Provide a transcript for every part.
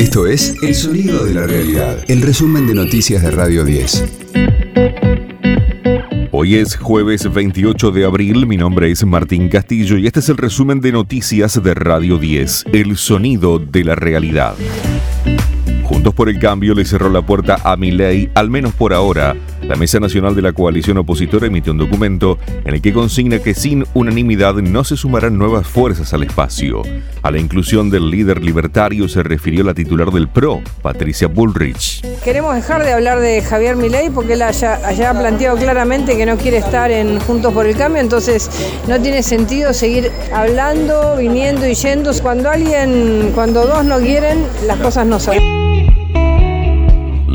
Esto es El Sonido de la Realidad, el resumen de noticias de Radio 10. Hoy es jueves 28 de abril, mi nombre es Martín Castillo y este es el resumen de noticias de Radio 10, El Sonido de la Realidad. Juntos por el Cambio le cerró la puerta a Milei, al menos por ahora. La Mesa Nacional de la Coalición Opositora emitió un documento en el que consigna que sin unanimidad no se sumarán nuevas fuerzas al espacio. A la inclusión del líder libertario se refirió la titular del PRO, Patricia Bullrich. Queremos dejar de hablar de Javier Milei porque él haya, planteado claramente que no quiere estar en Juntos por el Cambio, entonces no tiene sentido seguir hablando, viniendo y yendo. Cuando alguien, cuando dos no quieren, las cosas no salen.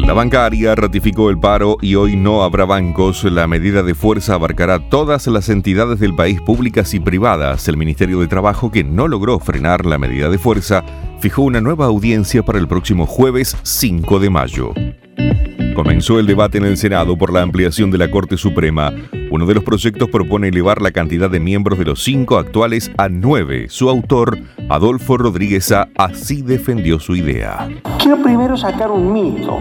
La bancaria ratificó el paro y hoy no habrá bancos. La medida de fuerza abarcará todas las entidades del país públicas y privadas. El Ministerio de Trabajo, que no logró frenar la medida de fuerza, fijó una nueva audiencia para el próximo jueves 5 de mayo. Comenzó el debate en el Senado por la ampliación de la Corte Suprema. Uno de los proyectos propone elevar la cantidad de miembros de los cinco actuales a nueve. Su autor, Adolfo Rodríguez así defendió su idea. Quiero primero sacar un mito.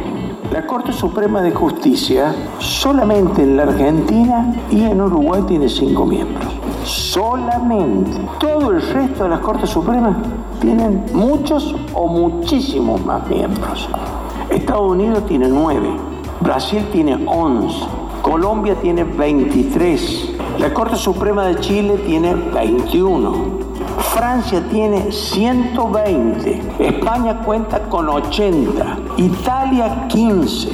La Corte Suprema de Justicia solamente en la Argentina y en Uruguay tiene cinco miembros. Solamente. Todo el resto de las Cortes Supremas tienen muchos o muchísimos más miembros. Estados Unidos tiene nueve. Brasil tiene once. Colombia tiene 23. La Corte Suprema de Chile tiene 21. Francia tiene 120, España cuenta con 80, Italia 15.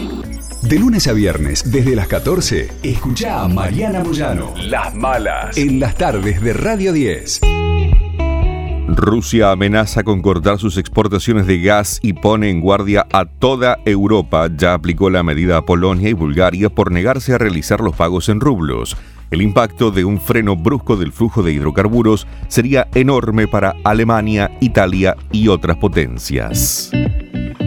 De lunes a viernes, desde las 14, escucha a Mariana Moyano. Las malas. En las tardes de Radio 10. Rusia amenaza con cortar sus exportaciones de gas y pone en guardia a toda Europa. Ya aplicó la medida a Polonia y Bulgaria por negarse a realizar los pagos en rublos. El impacto de un freno brusco del flujo de hidrocarburos sería enorme para Alemania, Italia y otras potencias.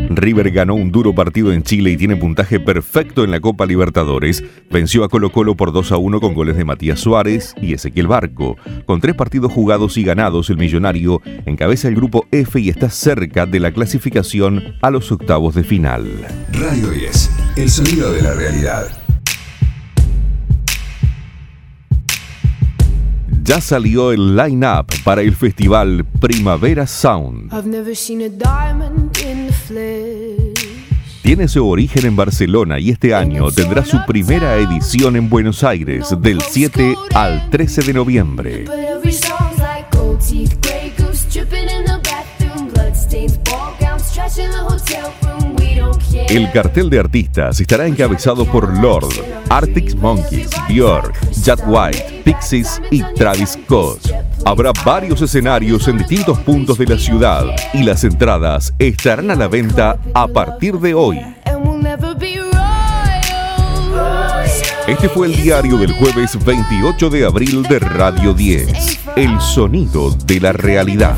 River ganó un duro partido en Chile y tiene puntaje perfecto en la Copa Libertadores. Venció a Colo Colo por 2 a 1 con goles de Matías Suárez y Ezequiel Barco. Con tres partidos jugados y ganados, el millonario encabeza el grupo F y está cerca de la clasificación a los octavos de final. Radio 10, el sonido de la realidad. Ya salió el line-up para el festival Primavera Sound. Tiene su origen en Barcelona y este año tendrá su primera edición en Buenos Aires del 7 al 13 de noviembre. El cartel de artistas estará encabezado por Lord, Arctic Monkeys, Björk, Jack White, Pixies y Travis Scott. Habrá varios escenarios en distintos puntos de la ciudad y las entradas estarán a la venta a partir de hoy. Este fue el diario del jueves 28 de abril de Radio 10, El sonido de la realidad.